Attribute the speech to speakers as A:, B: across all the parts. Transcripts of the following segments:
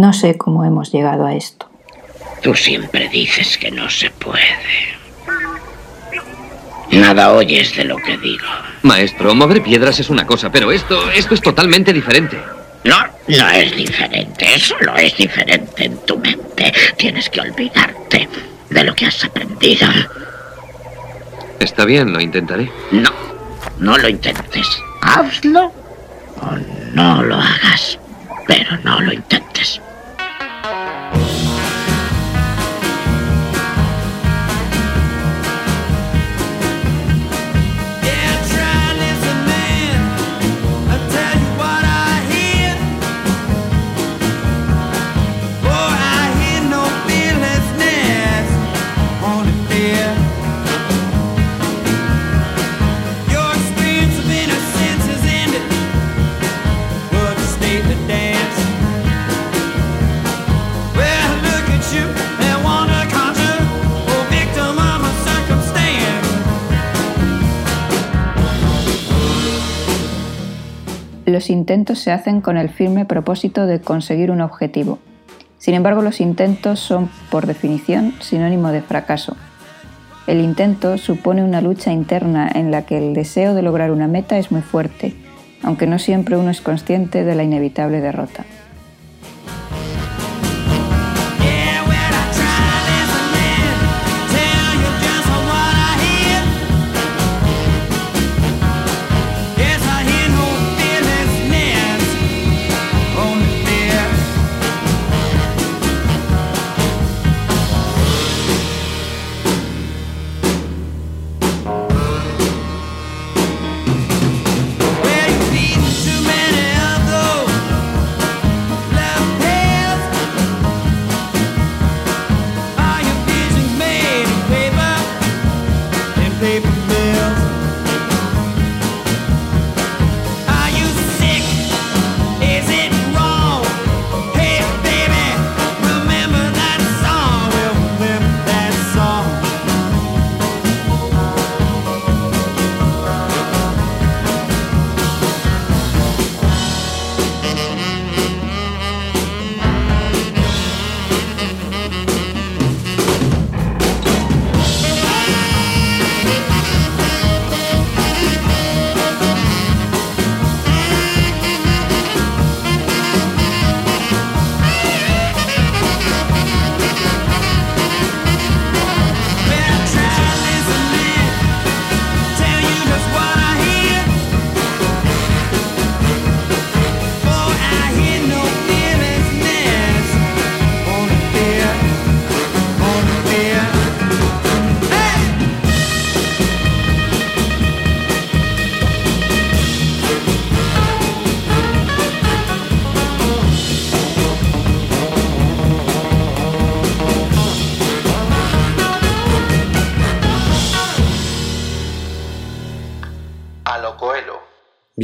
A: No sé cómo hemos llegado a esto.
B: Tú siempre dices que no se puede. Nada oyes de lo que digo.
C: Maestro, mover piedras es una cosa, pero esto, esto es totalmente diferente.
B: No, no es diferente. Solo es diferente en tu mente. Tienes que olvidarte de lo que has aprendido.
C: Está bien, lo intentaré.
B: No, no lo intentes. Hazlo o no lo hagas. Pero no lo intentes.
A: Se hacen con el firme propósito de conseguir un objetivo. Sin embargo, los intentos son, por definición, sinónimo de fracaso. El intento supone una lucha interna en la que el deseo de lograr una meta es muy fuerte, aunque no siempre uno es consciente de la inevitable derrota.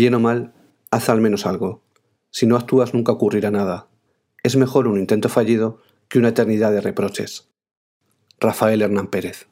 D: Bien o mal, haz al menos algo. Si no actúas nunca ocurrirá nada. Es mejor un intento fallido que una eternidad de reproches. Rafael Hernán Pérez.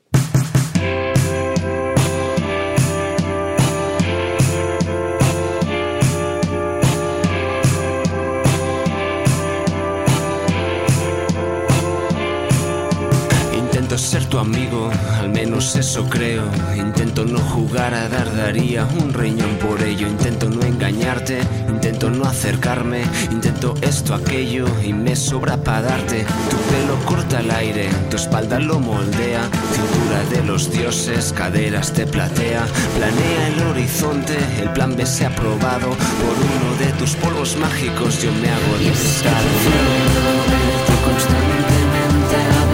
E: Ser tu amigo, al menos eso creo. Intento no jugar a dar daría un riñón por ello. Intento no engañarte, intento no acercarme. Intento esto, aquello y me sobra para darte. Tu pelo corta el aire, tu espalda lo moldea. Cintura de los dioses, caderas te platea. Planea el horizonte, el plan B se ha aprobado. Por uno de tus polvos mágicos yo me hago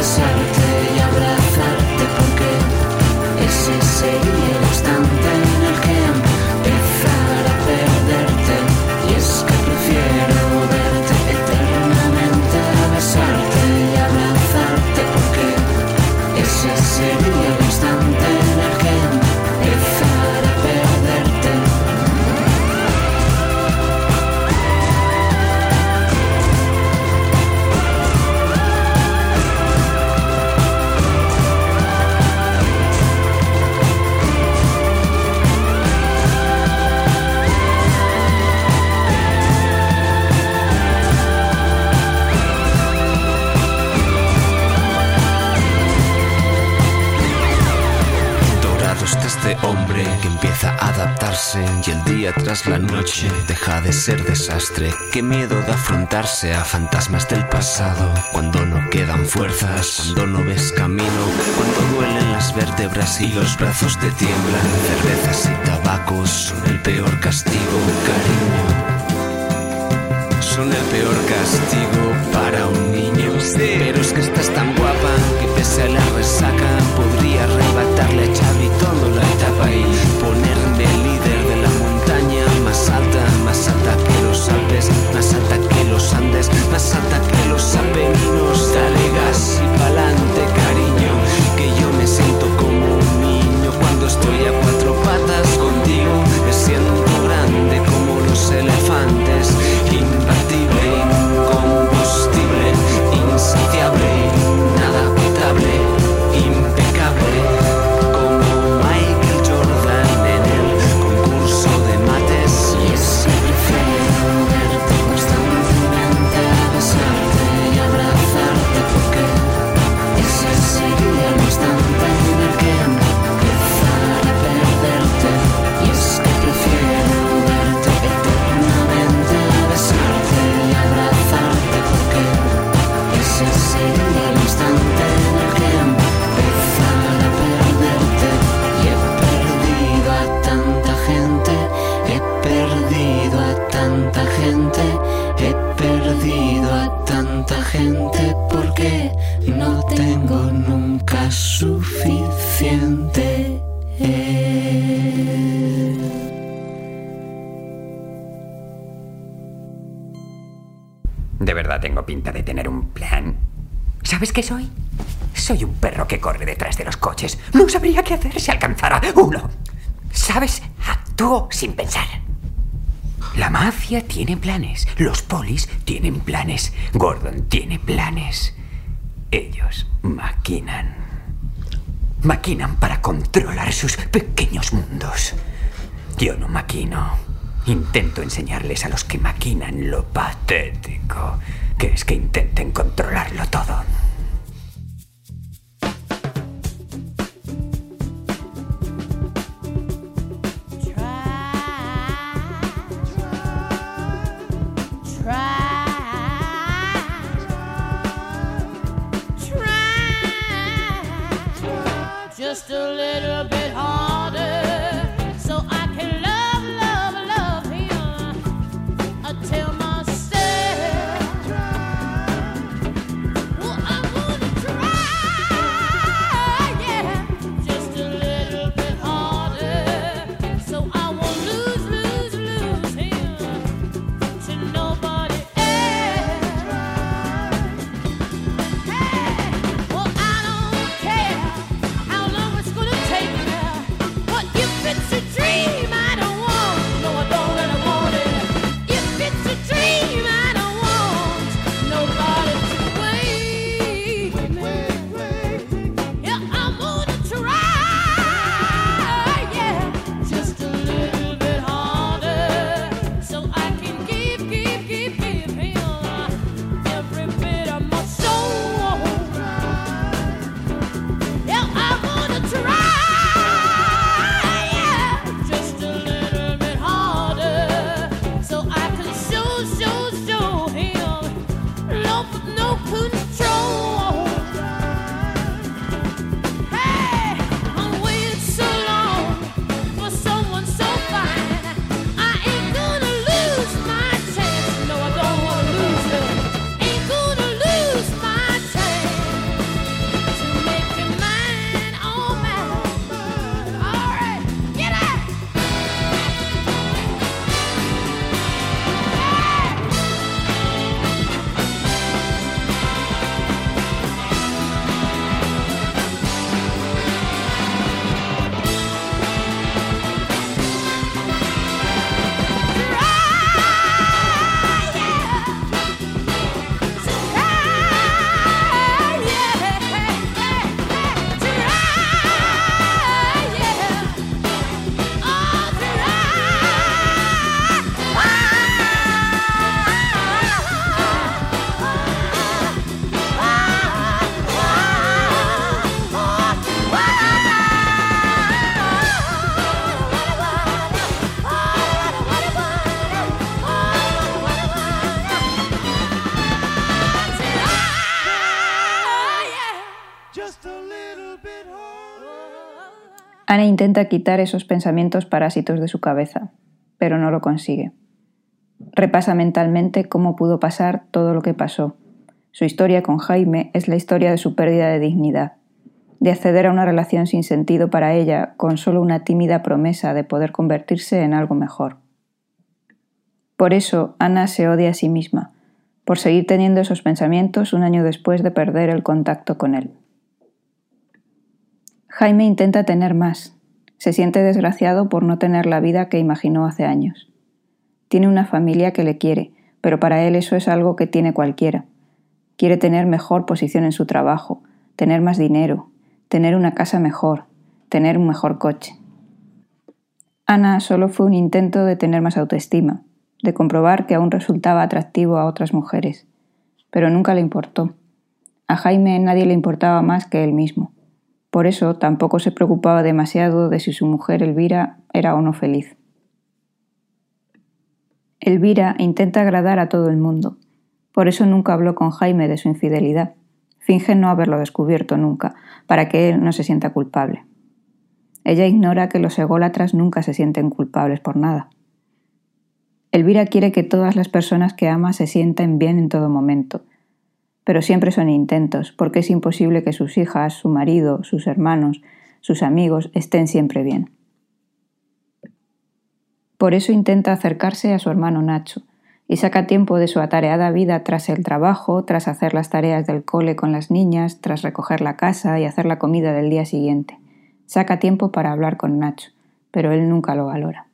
E: el constantemente a besarte ese sería el instante la noche deja de ser desastre. Qué miedo de afrontarse a fantasmas del pasado. Cuando no quedan fuerzas, cuando no ves camino, cuando duelen las vértebras y los brazos te tiemblan. Cervezas y tabacos son el peor castigo, cariño son el peor castigo para un niño. Pero es que estás tan guapa que pese a la resaca podría arrebatarle a Xavi todo la etapa y más alta que los Andes, más alta que los Apeninos. Dale gas y pa'lante, cariño, que yo me siento como un niño cuando estoy a
F: ¿Sabes qué soy? Soy un perro que corre detrás de los coches. No sabría qué hacer si alcanzara uno. ¿Sabes? Actúo sin pensar. La mafia tiene planes. Los polis tienen planes. Gordon tiene planes. Ellos maquinan. Maquinan para controlar sus pequeños mundos. Yo no maquino. Intento enseñarles a los que maquinan lo patético que es que intenten controlarlo todo.
G: Ana intenta quitar esos pensamientos parásitos de su cabeza, pero no lo consigue. Repasa mentalmente cómo pudo pasar todo lo que pasó. Su historia con Jaime es la historia de su pérdida de dignidad, de acceder a una relación sin sentido para ella con solo una tímida promesa de poder convertirse en algo mejor. Por eso Ana se odia a sí misma, por seguir teniendo esos pensamientos un año después de perder el contacto con él. Jaime intenta tener más. Se siente desgraciado por no tener la vida que imaginó hace años. Tiene una familia que le quiere, pero para él eso es algo que tiene cualquiera. Quiere tener mejor posición en su trabajo, tener más dinero, tener una casa mejor, tener un mejor coche. Ana solo fue un intento de tener más autoestima, de comprobar que aún resultaba atractivo a otras mujeres, pero nunca le importó. A Jaime nadie le importaba más que él mismo. Por eso tampoco se preocupaba demasiado de si su mujer Elvira era o no feliz. Elvira intenta agradar a todo el mundo. Por eso nunca habló con Jaime de su infidelidad. Finge no haberlo descubierto nunca, para que él no se sienta culpable. Ella ignora que los ególatras nunca se sienten culpables por nada. Elvira quiere que todas las personas que ama se sientan bien en todo momento, pero siempre son intentos, porque es imposible que sus hijas, su marido, sus hermanos, sus amigos estén siempre bien. Por eso intenta acercarse a su hermano Nacho y saca tiempo de su atareada vida tras el trabajo, tras hacer las tareas del cole con las niñas, tras recoger la casa y hacer la comida del día siguiente. Saca tiempo para hablar con Nacho, pero él nunca lo valora.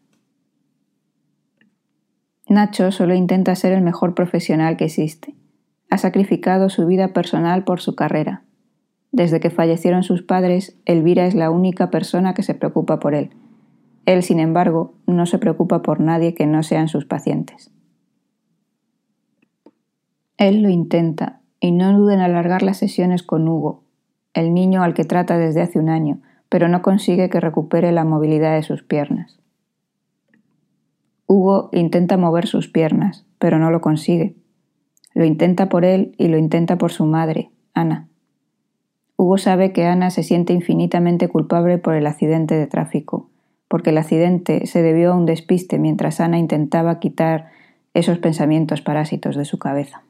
G: Nacho solo intenta ser el mejor profesional que existe. Ha sacrificado su vida personal por su carrera. Desde que fallecieron sus padres, Elvira es la única persona que se preocupa por él. Él, sin embargo, no se preocupa por nadie que no sean sus pacientes. Él lo intenta, y no duda en alargar las sesiones con Hugo, el niño al que trata desde hace un año, pero no consigue que recupere la movilidad de sus piernas. Hugo intenta mover sus piernas, pero no lo consigue. Lo intenta por él y lo intenta por su madre, Ana. Hugo sabe que Ana se siente infinitamente culpable por el accidente de tráfico, porque el accidente se debió a un despiste mientras Ana intentaba quitar esos pensamientos parásitos de su cabeza.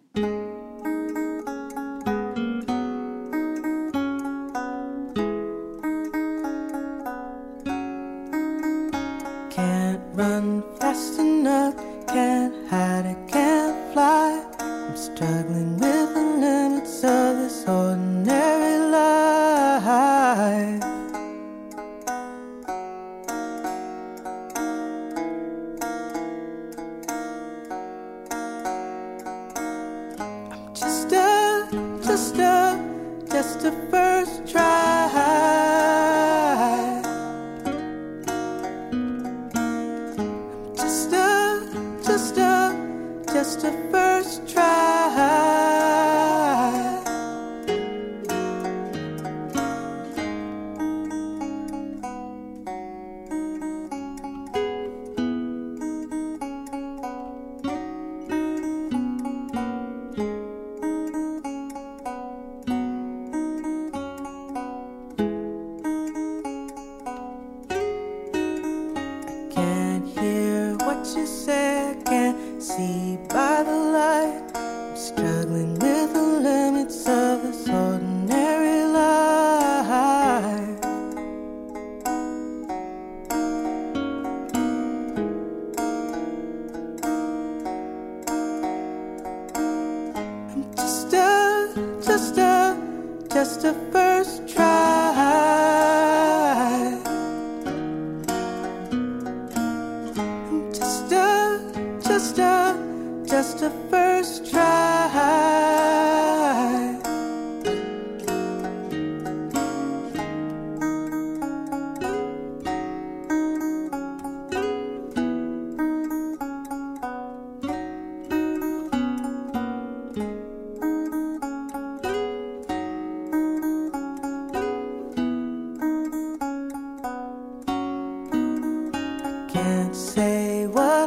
H: By the light. I'm struggling Can't say what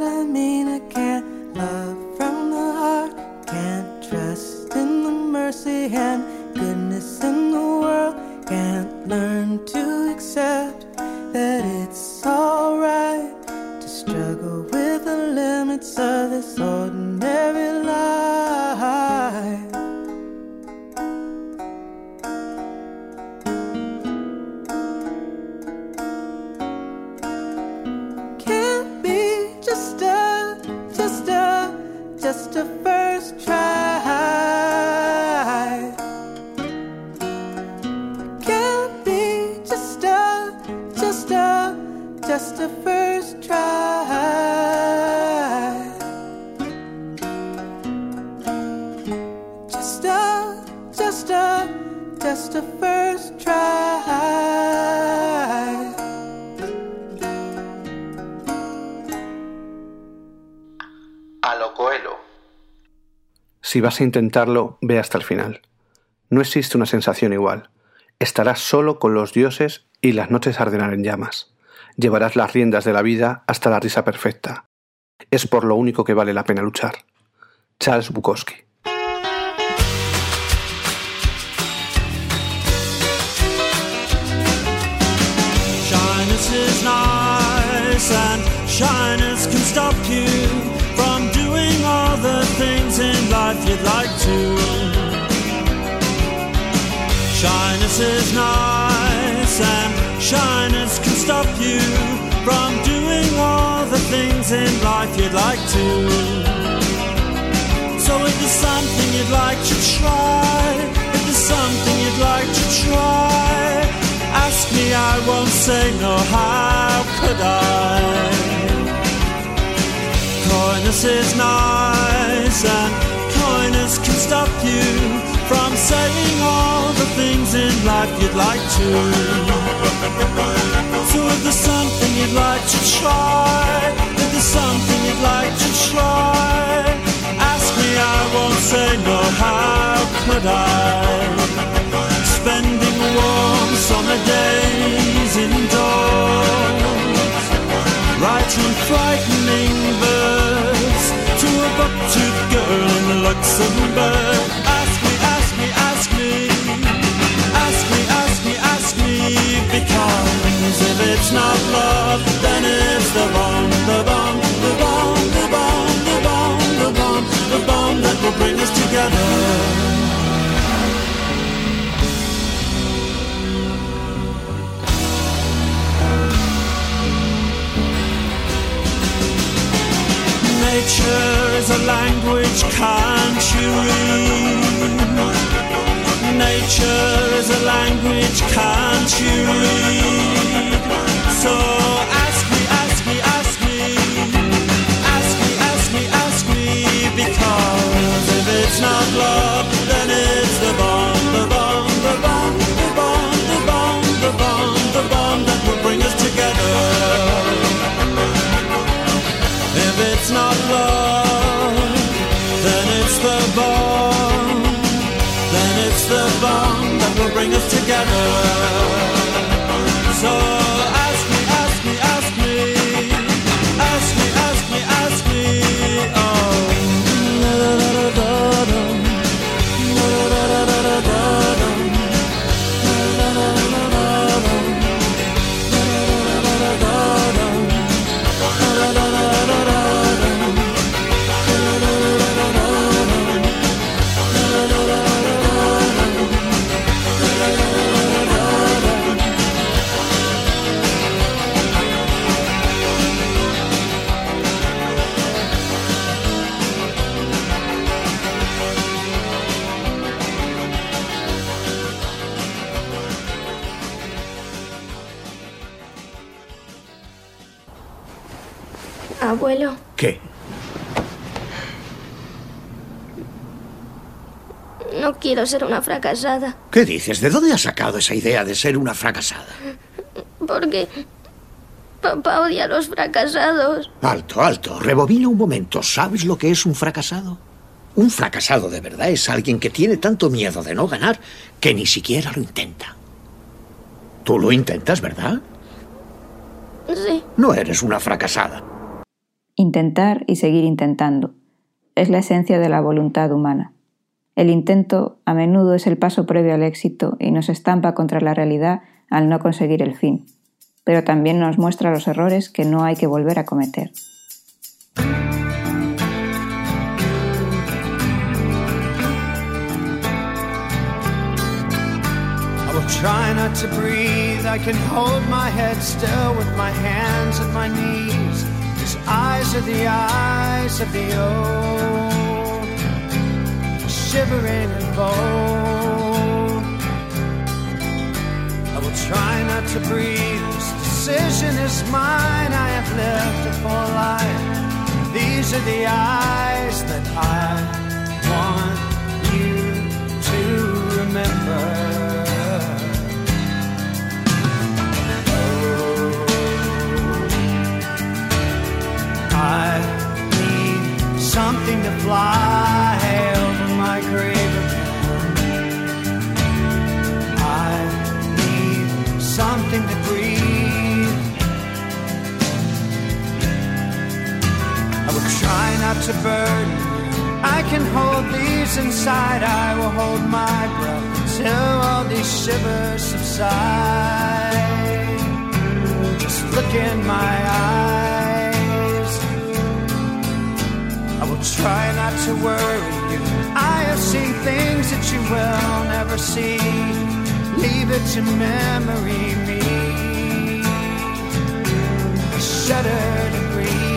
H: just a, just a first try. A
D: lo Coelho. Si vas a intentarlo, ve hasta el final. No existe una sensación igual. Estarás solo con los dioses y las noches arderán en llamas. Llevarás las riendas de la vida hasta la risa perfecta. Es por lo único que vale la pena luchar. Charles Bukowski.
I: Nice, and shyness can stop you from doing all the things in life you'd like to. Shyness is nice, and shyness can stop you from doing all the things in life you'd like to. So if there's something you'd like to try, if there's something you'd like to try, ask me, I won't say no, how could I? Coyness is nice and coyness can stop you from saying all the things in life you'd like to. So if there's something you'd like to try, if there's something you'd like to try, ask me, I won't say no, how could I? Warm summer days indoors, writing frightening verse to a buck-toothed girl in Luxembourg. Nature is a language, can't you read? Nature is a language, can't you read? So ask me, ask me, ask me, ask me, ask me, ask me, because if it's not love, it's not love, then it's the bomb. Then it's the bomb that will bring us together.
J: Abuelo,
K: ¿Qué?
J: no quiero ser una fracasada.
K: ¿Qué dices? ¿De dónde has sacado esa idea de ser una fracasada?
J: Porque papá odia a los fracasados.
K: Alto, alto. Rebobina un momento. ¿Sabes lo que es un fracasado? Un fracasado de verdad es alguien que tiene tanto miedo de no ganar que ni siquiera lo intenta. Tú lo intentas, ¿verdad?
J: Sí,
K: No eres una fracasada
G: intentar y seguir intentando. Es la esencia de la voluntad humana. El intento a menudo es el paso previo al éxito y nos estampa contra la realidad al no conseguir el fin, pero también nos muestra los errores que no hay que volver a cometer.
A: Eyes are the eyes of the old, shivering and bold. I will try not to breathe. This decision is mine. I have lived a full life. These are the eyes that I want you to remember. Something to fly over my grave again. I need something to breathe. I will try not to burn. I can hold these inside. I will hold my breath until all these shivers subside. Just look in my eyes. Try not to worry you. I have seen things that you will never see. Leave it to memory me. Shudder to breathe.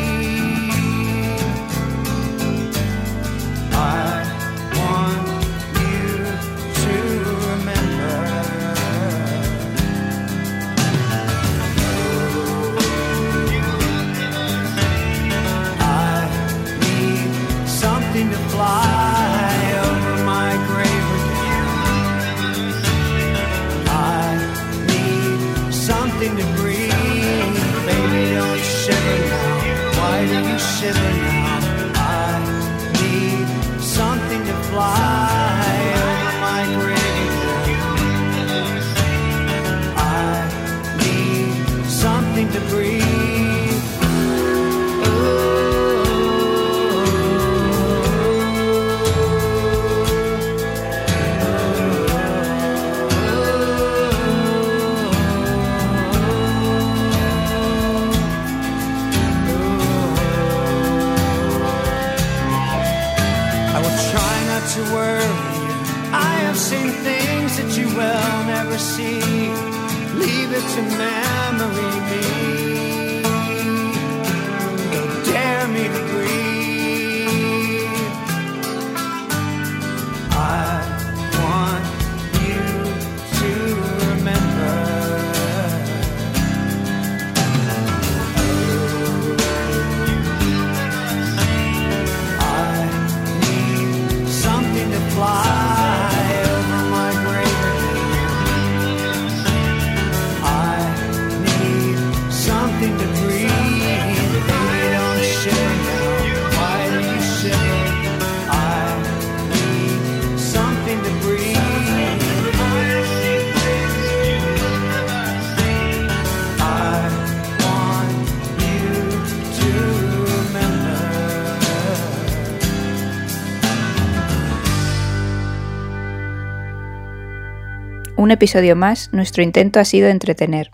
G: Un episodio más, nuestro intento ha sido entretener.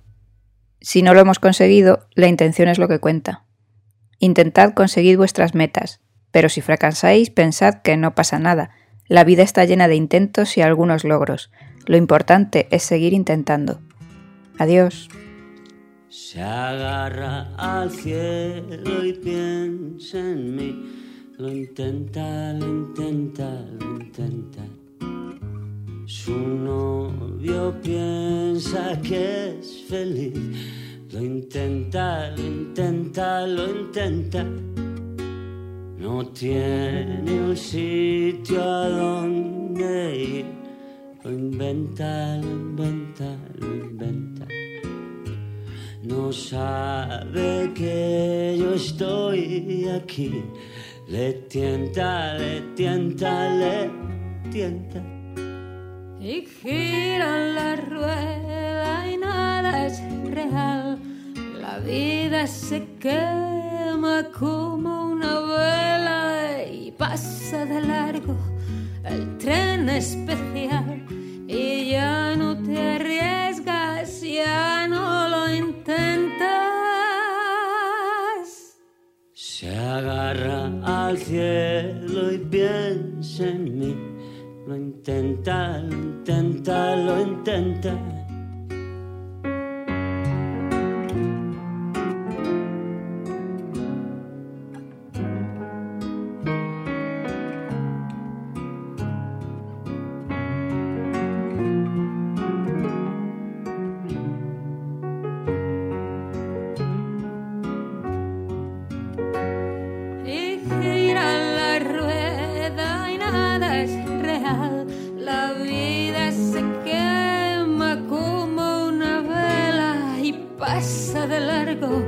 G: Si no lo hemos conseguido, la intención es lo que cuenta. Intentad conseguir vuestras metas, pero si fracasáis, pensad que no pasa nada. La vida está llena de intentos y algunos logros. Lo importante es seguir intentando. Adiós.
L: Se agarra al cielo y piensa en mí. Lo intenta, lo intenta, lo intenta. Su novio piensa que es feliz. Lo intenta, lo intenta, lo intenta. No tiene un sitio a donde ir. Lo inventa, lo inventa, lo inventa. No sabe que yo estoy aquí. Le tienta, le tienta, le tienta.
M: Y gira la rueda y nada es real. La vida se quema como una vela y pasa de largo el tren especial. Y ya no te arriesgas, ya no lo intentas.
L: Se agarra al cielo y piensa en
N: no
L: intenta, intenta, lo intenta.
O: algo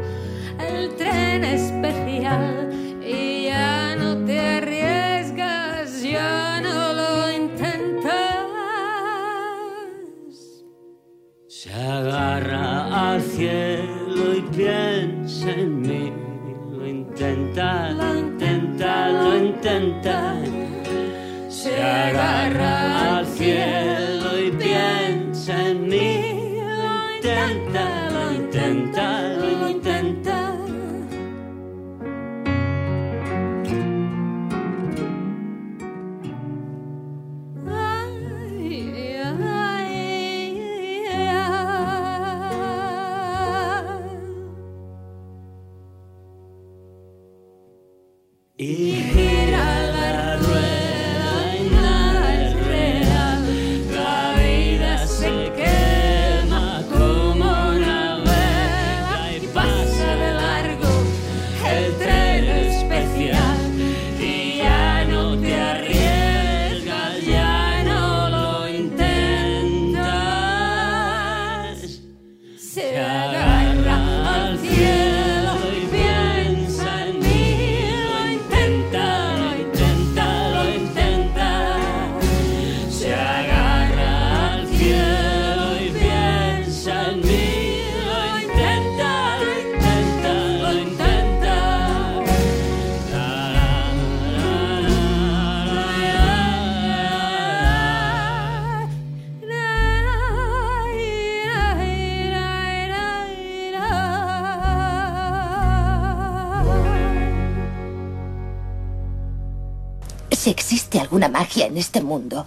O: alguna magia en este mundo,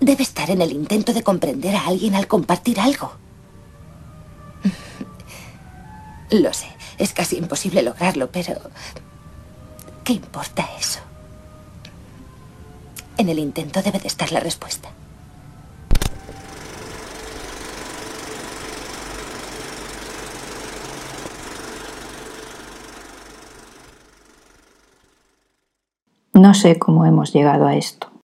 O: debe estar en el intento de comprender a alguien al compartir algo. Lo sé, es casi imposible lograrlo, pero... ¿Qué importa eso? En el intento debe de estar la respuesta.
G: No sé cómo hemos llegado a esto.